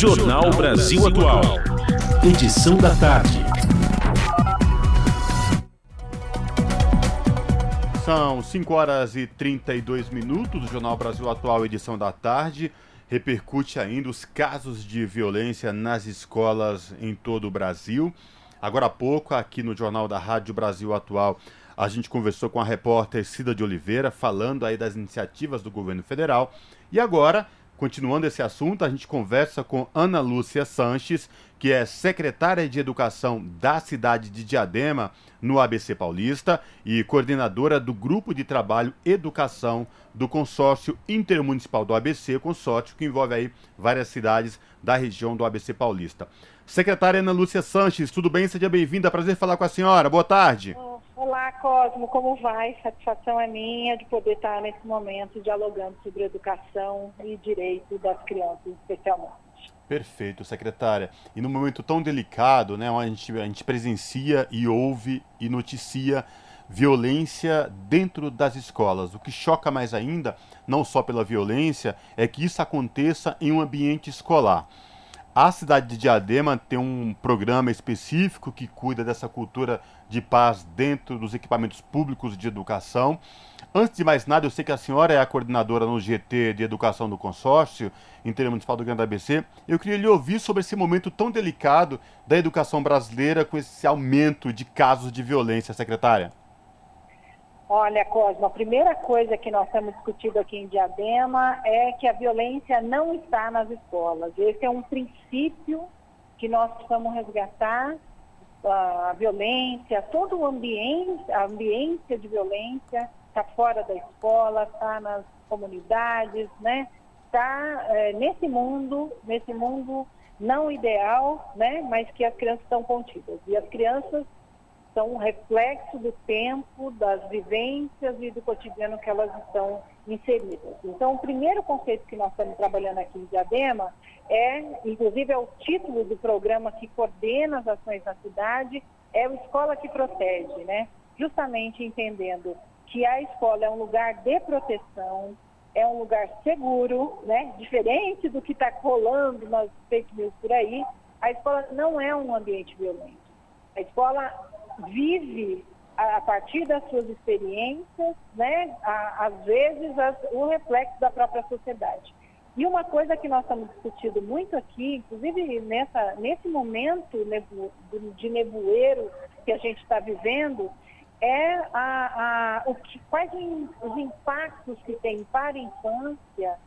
Jornal Brasil Atual. Edição da tarde. São 5 horas e 32 minutos do Jornal Brasil Atual, edição da tarde. Repercute ainda os casos de violência nas escolas em todo o Brasil. Agora há pouco, aqui no Jornal da Rádio Brasil Atual, a gente conversou com a repórter Cida de Oliveira, falando aí das iniciativas do governo federal. E agora Continuando esse assunto, a gente conversa com Ana Lúcia Sanches, que é secretária de Educação da cidade de Diadema, no ABC Paulista, e coordenadora do Grupo de Trabalho Educação do Consórcio Intermunicipal do ABC, consórcio que envolve aí várias cidades da região do ABC Paulista. Secretária Ana Lúcia Sanches, tudo bem? Seja bem-vinda. Prazer falar com a senhora. Boa tarde. Olá, Cosmo, como vai? Satisfação é minha de poder estar nesse momento dialogando sobre educação e direito das crianças, especialmente. Perfeito, secretária. E num momento tão delicado, né, a gente, a gente presencia e ouve e noticia violência dentro das escolas. O que choca mais ainda, não só pela violência, é que isso aconteça em um ambiente escolar. A cidade de Diadema tem um programa específico que cuida dessa cultura de paz dentro dos equipamentos públicos de educação. Antes de mais nada, eu sei que a senhora é a coordenadora no GT de Educação do Consórcio Intermunicipal do Grande ABC. Eu queria lhe ouvir sobre esse momento tão delicado da educação brasileira com esse aumento de casos de violência, secretária. Olha, Cosmo, a primeira coisa que nós temos discutido aqui em Diadema é que a violência não está nas escolas. Esse é um princípio que nós precisamos resgatar. A violência, todo o ambiente, a ambiência de violência está fora da escola, está nas comunidades, né? Está é, nesse mundo, nesse mundo não ideal, né? Mas que as crianças estão contidas. E as crianças são um reflexo do tempo, das vivências e do cotidiano que elas estão inseridas. Então, o primeiro conceito que nós estamos trabalhando aqui em Diadema é, inclusive é o título do programa que coordena as ações na cidade, é o Escola que Protege, né? Justamente entendendo que a escola é um lugar de proteção, é um lugar seguro, né? Diferente do que está rolando nas fake news por aí, a escola não é um ambiente violento. A escola vive a, partir das suas experiências, né, às vezes as, o reflexo da própria sociedade. E uma coisa que nós estamos discutindo muito aqui, inclusive nessa, nesse momento de nevoeiro que a gente está vivendo, é a, a, o que, quais os impactos que tem para a infância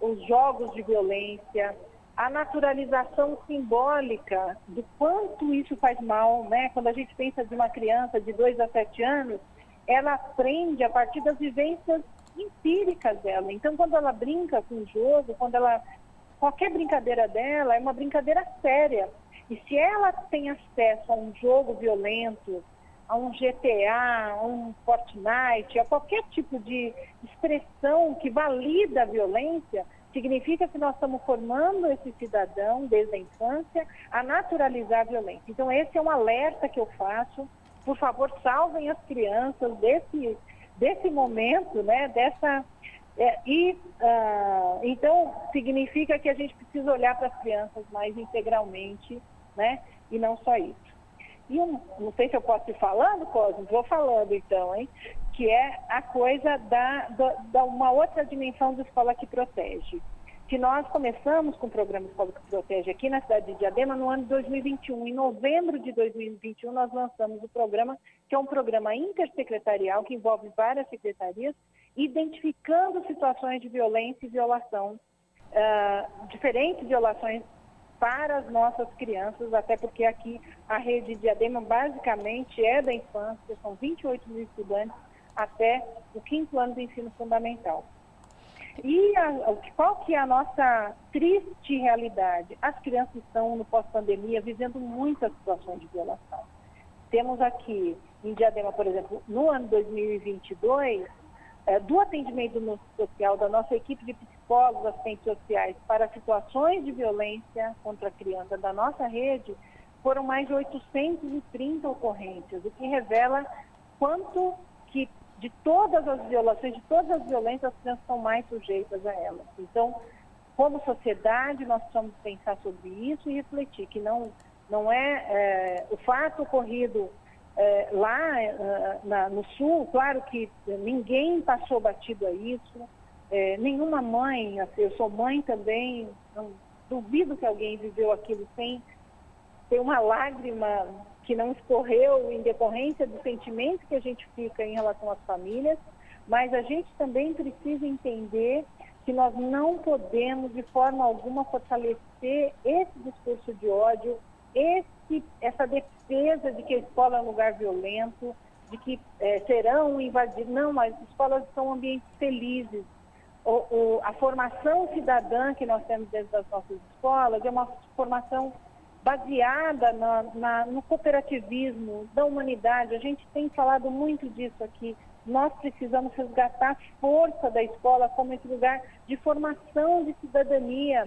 os jogos de violência, a naturalização simbólica do quanto isso faz mal, né? Quando a gente pensa de uma criança de 2 a 7 anos, ela aprende a partir das vivências empíricas dela. Então, quando ela brinca com o jogo, quando ela qualquer brincadeira dela é uma brincadeira séria. E se ela tem acesso a um jogo violento, a um GTA, a um Fortnite, a qualquer tipo de expressão que valida a violência, Significa que nós estamos formando esse cidadão desde a infância a naturalizar a violência. Então, esse é um alerta que eu faço. Por favor, salvem as crianças desse, desse momento, né? Dessa, é, e uh, então significa que a gente precisa olhar para as crianças mais integralmente, né? E não só isso. E um, não sei se eu posso ir falando, Cosmo, vou falando então, hein? Que é a coisa da, da, da, uma outra dimensão da escola que protege. Que nós começamos com o programa Escola que Protege aqui na cidade de Diadema no ano de 2021. Em novembro de 2021, nós lançamos o programa, que é um programa intersecretarial que envolve várias secretarias, identificando situações de violência e violação, uh, diferentes violações para as nossas crianças, até porque aqui a rede de Diadema basicamente é da infância, são 28 mil estudantes até o quinto ano do ensino fundamental. E a, qual que é a nossa triste realidade? As crianças estão no pós-pandemia vivendo muitas situações de violação. Temos aqui em Diadema, por exemplo, no ano 2022, é, do atendimento social da nossa equipe de psicólogos, assistentes sociais para situações de violência contra a criança da nossa rede, foram mais de 830 ocorrências, o que revela quanto que de todas as violações, de todas as violências, as crianças são mais sujeitas a elas. Então, como sociedade, nós precisamos pensar sobre isso e refletir que não, não é, é o fato ocorrido é, lá é, na, no Sul, claro que ninguém passou batido a isso, é, nenhuma mãe, assim, eu sou mãe também, não duvido que alguém viveu aquilo sem ter uma lágrima que não escorreu em decorrência do sentimento que a gente fica em relação às famílias, mas a gente também precisa entender que nós não podemos, de forma alguma, fortalecer esse discurso de ódio, esse, essa defesa de que a escola é um lugar violento, de que é, serão invadidos. Não, as escolas são ambientes felizes. O, o, a formação cidadã que nós temos dentro das nossas escolas é uma formação baseada na, na, no cooperativismo da humanidade. A gente tem falado muito disso aqui. Nós precisamos resgatar a força da escola como esse lugar de formação de cidadania.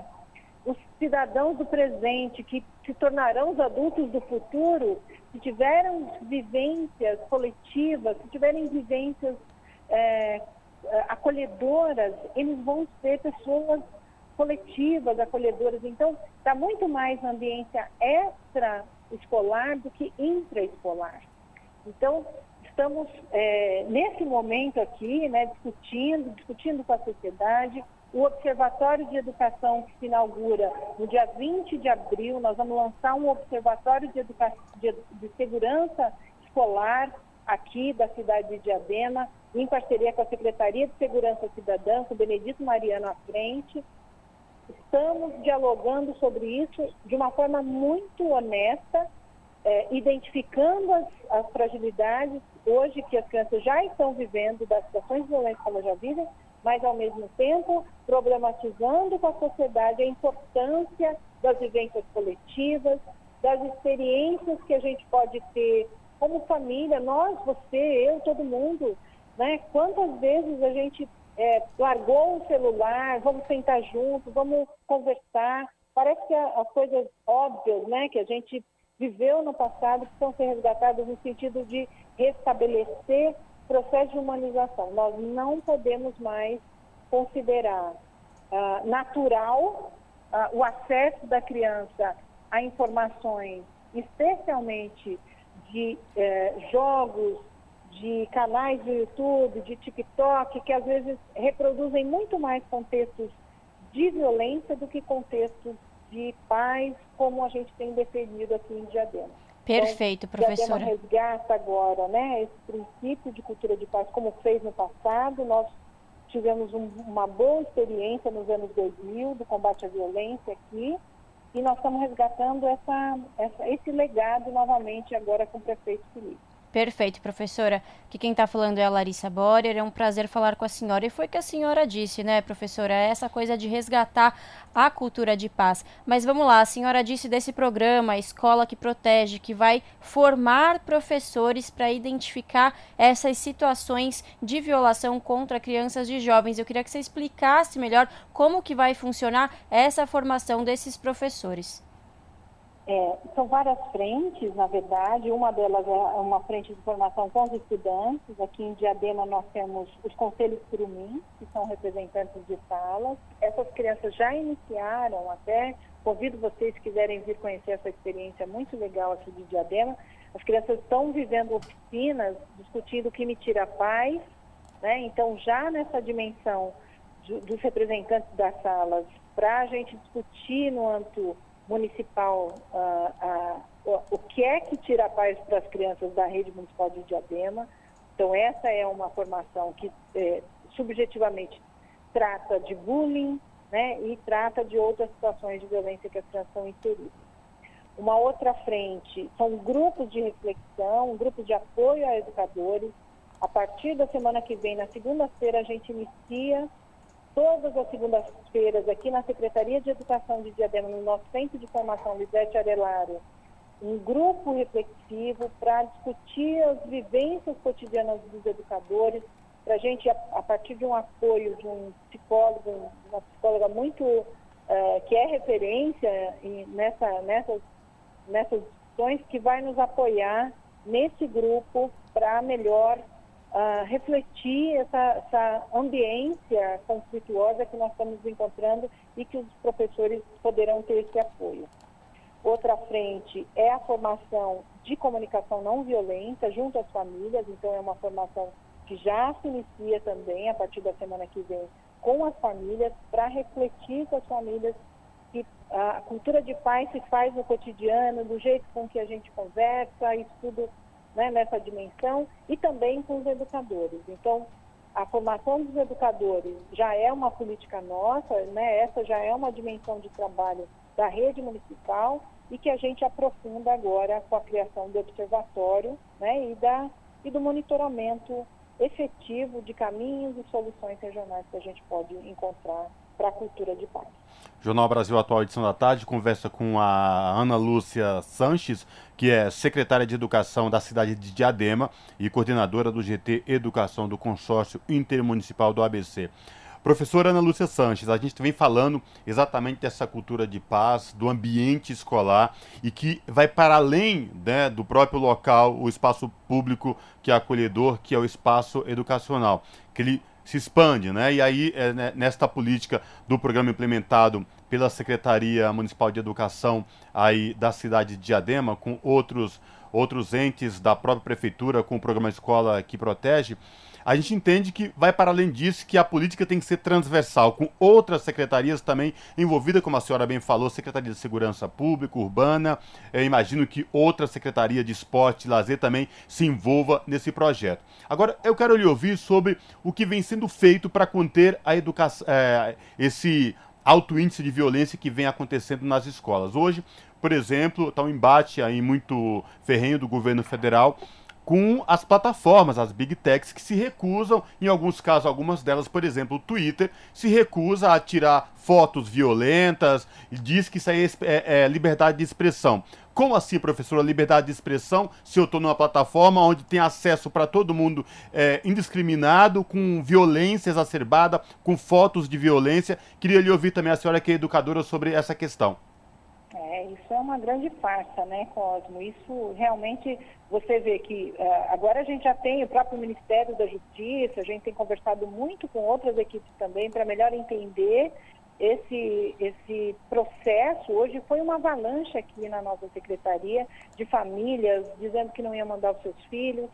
Os cidadãos do presente, que se tornarão os adultos do futuro, se tiverem vivências coletivas, se tiverem vivências é, acolhedoras, eles vão ser pessoas coletivas, acolhedoras. Então, está muito mais na ambiência extra-escolar do que intraescolar. Então, estamos é, nesse momento aqui, né, discutindo, discutindo com a sociedade. O Observatório de Educação que se inaugura no dia 20 de abril, nós vamos lançar um Observatório de, Educa... de, de Segurança Escolar aqui da cidade de Diadema, em parceria com a Secretaria de Segurança Cidadã, com o Benedito Mariano à frente, estamos dialogando sobre isso de uma forma muito honesta, é, identificando as, as, fragilidades hoje que as crianças já estão vivendo, das situações violência que elas já vivem, mas ao mesmo tempo problematizando com a sociedade a importância das vivências coletivas, das experiências que a gente pode ter como família, nós, você, eu, todo mundo, né? Quantas vezes a gente é, largou o celular, vamos sentar junto, vamos conversar. Parece que as coisas óbvias, né, que a gente viveu no passado, precisam ser resgatadas no sentido de restabelecer processo de humanização. Nós não podemos mais considerar ah, natural ah, o acesso da criança a informações, especialmente de eh, jogos, de canais do YouTube, de TikTok, que às vezes reproduzem muito mais contextos de violência do que contextos de paz, como a gente tem defendido aqui em Diadema. Perfeito, então, professora. Diadema resgata agora né, esse princípio de cultura de paz, como fez no passado. Nós tivemos um, uma boa experiência nos anos 2000 do combate à violência aqui, e nós estamos resgatando essa, essa, esse legado novamente agora com o prefeito Felipe. Perfeito, professora. Que quem está falando é a Larissa Borer. É um prazer falar com a senhora. E foi que a senhora disse, né, professora? É essa coisa de resgatar a cultura de paz. Mas vamos lá, a senhora disse desse programa, a Escola que Protege, que vai formar professores para identificar essas situações de violação contra crianças e jovens. Eu queria que você explicasse melhor como que vai funcionar essa formação desses professores. É, são várias frentes, na verdade. Uma delas é uma frente de formação com os estudantes. Aqui em Diadema nós temos os conselhos curumins, que são representantes de salas. Essas crianças já iniciaram até. Convido vocês que quiserem vir conhecer essa experiência muito legal aqui de Diadema. As crianças estão vivendo oficinas discutindo o que me tira a paz. Né? Então, já nessa dimensão dos representantes das salas, para a gente discutir no âmbito municipal uh, uh, o que é que tira a paz para as crianças da rede municipal de Diadema. Então, essa é uma formação que eh, subjetivamente trata de bullying né, e trata de outras situações de violência que as crianças são inseridas. Uma outra frente são grupos de reflexão, grupos de apoio a educadores. A partir da semana que vem, na segunda-feira, a gente inicia todas as segundas-feiras aqui na Secretaria de Educação de Diadema, no nosso Centro de Formação Lisete Arelaro, um grupo reflexivo para discutir as vivências cotidianas dos educadores, para a gente, a, partir de um apoio de um psicólogo, uma psicóloga muito, uh, que é referência nessa, nessas, nessas discussões, que vai nos apoiar nesse grupo para melhor uh, refletir essa, essa ambiência conflituosa que nós estamos encontrando e que os professores poderão ter esse apoio. Outra frente é a formação de comunicação não violenta junto às famílias, então é uma formação que já se inicia também a partir da semana que vem com as famílias, para refletir com as famílias que a cultura de paz se faz no cotidiano, do jeito com que a gente conversa, isso tudo né, nessa dimensão, e também com os educadores. Então, a formação dos educadores já é uma política nossa, né, essa já é uma dimensão de trabalho da rede municipal e que a gente aprofunda agora com a criação do observatório né, e, da, e do monitoramento efetivo de caminhos e soluções regionais que a gente pode encontrar para a cultura de paz. Jornal Brasil Atual, edição da tarde, conversa com a Ana Lúcia Sanches, que é secretária de Educação da cidade de Diadema e coordenadora do GT Educação do Consórcio Intermunicipal do ABC. Professora Ana Lúcia Sanches, a gente vem falando exatamente dessa cultura de paz, do ambiente escolar e que vai para além né, do próprio local, o espaço público que é acolhedor, que é o espaço educacional, que ele se expande, né? E aí, é, né, nesta política do programa implementado pela Secretaria Municipal de Educação aí da cidade de Diadema, com outros, outros entes da própria prefeitura, com o programa Escola que Protege, a gente entende que vai para além disso, que a política tem que ser transversal, com outras secretarias também envolvidas, como a senhora bem falou, Secretaria de Segurança Pública, Urbana, eu imagino que outra Secretaria de Esporte e Lazer também se envolva nesse projeto. Agora, eu quero lhe ouvir sobre o que vem sendo feito para conter a educação, é, esse alto índice de violência que vem acontecendo nas escolas. Hoje, por exemplo, está um embate aí muito ferrenho do governo federal com as plataformas, as big techs, que se recusam, em alguns casos, algumas delas, por exemplo, o Twitter, se recusa a tirar fotos violentas e diz que isso aí é, é liberdade de expressão. Como assim, professora, liberdade de expressão, se eu estou numa plataforma onde tem acesso para todo mundo é, indiscriminado, com violência exacerbada, com fotos de violência? Queria lhe ouvir também a senhora que é educadora sobre essa questão. É, isso é uma grande farsa, né, Cosmo? Isso realmente, você vê que uh, agora a gente já tem o próprio Ministério da Justiça, a gente tem conversado muito com outras equipes também para melhor entender esse, esse processo. Hoje foi uma avalanche aqui na nossa secretaria de famílias dizendo que não ia mandar os seus filhos.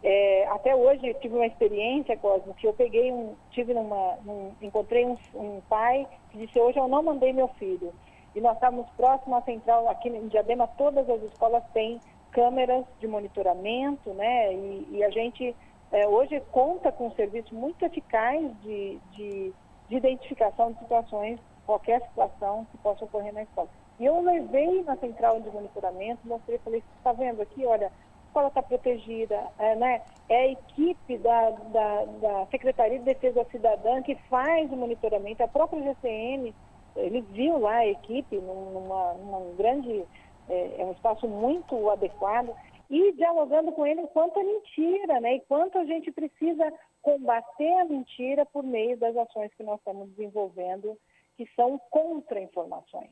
É, até hoje eu tive uma experiência, Cosmo, que eu peguei um, tive numa, num, encontrei um, um pai que disse hoje eu não mandei meu filho e nós estávamos próximos à central, aqui em Diadema, todas as escolas têm câmeras de monitoramento, né? E, e a gente é, hoje conta com um serviço muito eficaz de, de, de, identificação de situações, qualquer situação que possa ocorrer na escola. E eu levei na central de monitoramento, mostrei, falei, está vendo aqui, olha, a escola está protegida, é, né? É a equipe da, da, da Secretaria de Defesa Cidadã que faz o monitoramento, a própria GCM ele viu lá a equipe numa, num grande, é, é, um espaço muito adequado, e dialogando com ele o quanto é mentira, né? E quanto a gente precisa combater a mentira por meio das ações que nós estamos desenvolvendo, que são contra informações.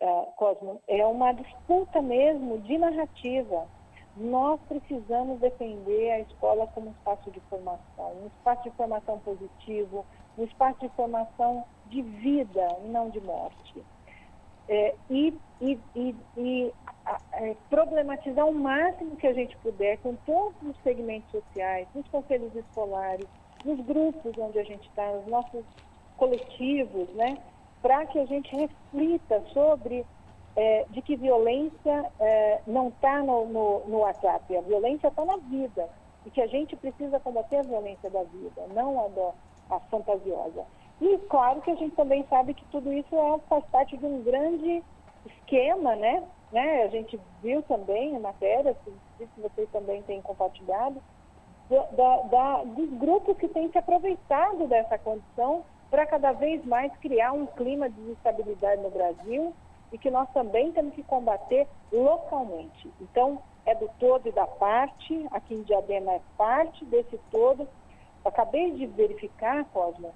Uh, Cosmo, é uma disputa mesmo de narrativa. Nós precisamos defender a escola como um espaço de formação, um espaço de formação positivo, um espaço de formação de vida e não de morte. É, e, e, e, e é, problematizar o máximo que a gente puder com todos os segmentos sociais, nos conselhos escolares, nos grupos onde a gente está, nos nossos coletivos, né, para que a gente reflita sobre é, de que violência é, não está no, no, no WhatsApp, a violência está na vida e que a gente precisa combater a violência da vida, não a, a fantasiosa. E claro que a gente também sabe que tudo isso é, faz parte de um grande esquema, né? né? A gente viu também a matéria, se vocês também têm compartilhado, da, da, dos grupos que têm se aproveitado dessa condição para cada vez mais criar um clima de instabilidade no Brasil e que nós também temos que combater localmente. Então, é do todo e da parte, aqui em Diadema é parte desse todo. Acabei de verificar, Cosmo,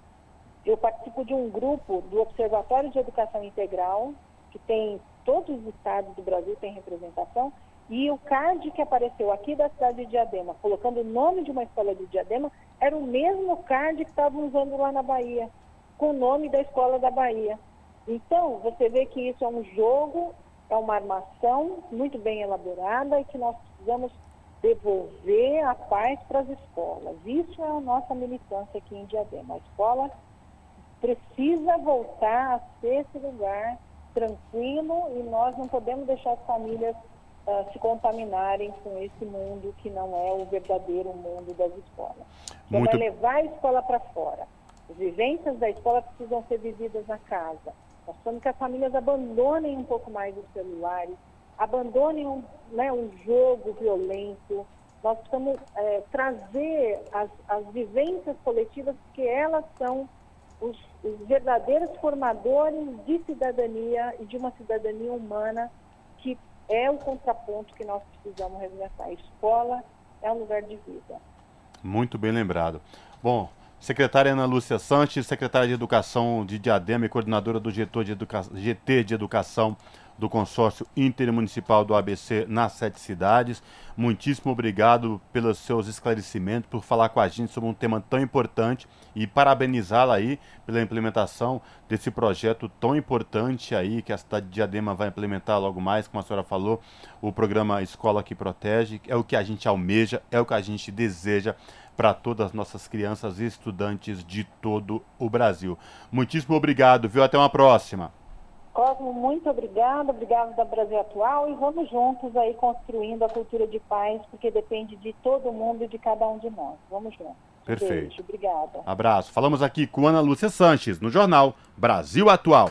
eu participo de um grupo do Observatório de Educação Integral, que tem todos os estados do Brasil têm representação, E o card que apareceu aqui da cidade de Diadema, colocando o nome de uma escola de Diadema, era o mesmo card que estavam usando lá na Bahia, com o nome da escola da Bahia. Então, você vê que isso é um jogo, é uma armação muito bem elaborada e que nós precisamos devolver a paz para as escolas. Isso é a nossa militância aqui em Diadema. A escola precisa voltar a ser esse lugar tranquilo e nós não podemos deixar as famílias uh, se contaminarem com esse mundo que não é o verdadeiro mundo das escolas. Então, Muito... é levar a escola para fora. As vivências da escola precisam ser vividas na casa. Nós precisamos que as famílias abandonem um pouco mais os celulares, abandonem um, né, um jogo violento. Nós precisamos é, trazer as, as vivências coletivas, porque elas são os, os verdadeiros formadores de cidadania e de uma cidadania humana que é o contraponto que nós precisamos resgatar. A escola é um lugar de vida. Muito bem lembrado. Bom, secretária Ana Lúcia Sanches, secretária de Educação de Diadema e coordenadora do de, Educa... GT de Educação do consórcio intermunicipal do ABC nas sete cidades. Muitíssimo obrigado pelos seus esclarecimentos, por falar com a gente sobre um tema tão importante e parabenizá-la aí pela implementação desse projeto tão importante aí que a cidade de Diadema vai implementar logo mais, como a senhora falou, o programa Escola que Protege, é o que a gente almeja, é o que a gente deseja para todas as nossas crianças e estudantes de todo o Brasil. Muitíssimo obrigado, viu? Até uma próxima. Cosmo, muito obrigada, obrigada da Brasil Atual e vamos juntos aí construindo a cultura de paz, porque depende de todo mundo e de cada um de nós. Vamos juntos. Perfeito. Beijo, obrigada. Abraço. Falamos aqui com Ana Lúcia Sanches, no jornal Brasil Atual.